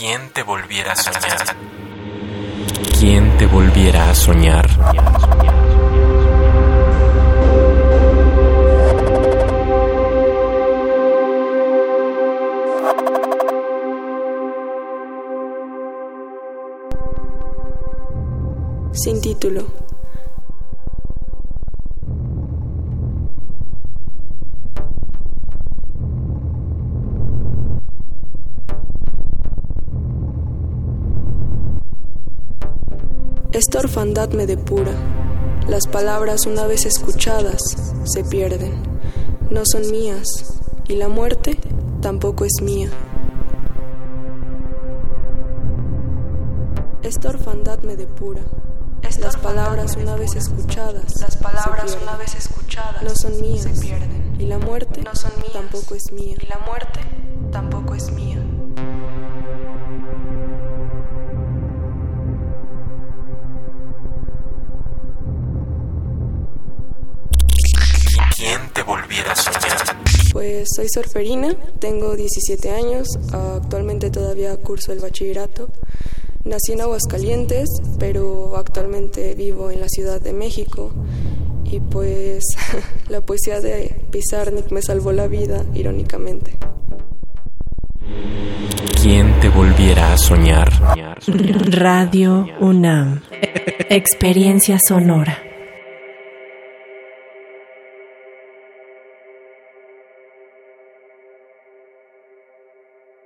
¿Quién te volviera a soñar? ¿Quién te volviera a soñar? Sin título. Esta orfandad me depura. Las palabras una vez escuchadas se pierden. No son mías y la muerte tampoco es mía. Esta orfandad me depura. Las palabras una vez escuchadas, las palabras se una vez escuchadas no son mías se pierden. y la muerte No son mías. tampoco es mía. Y la muerte tampoco ¿Quién te volviera a soñar? Pues soy surferina, tengo 17 años, actualmente todavía curso el bachillerato. Nací en Aguascalientes, pero actualmente vivo en la Ciudad de México. Y pues la poesía de Pizarnik me salvó la vida, irónicamente. ¿Quién te volviera a soñar? Radio UNAM. Experiencia sonora.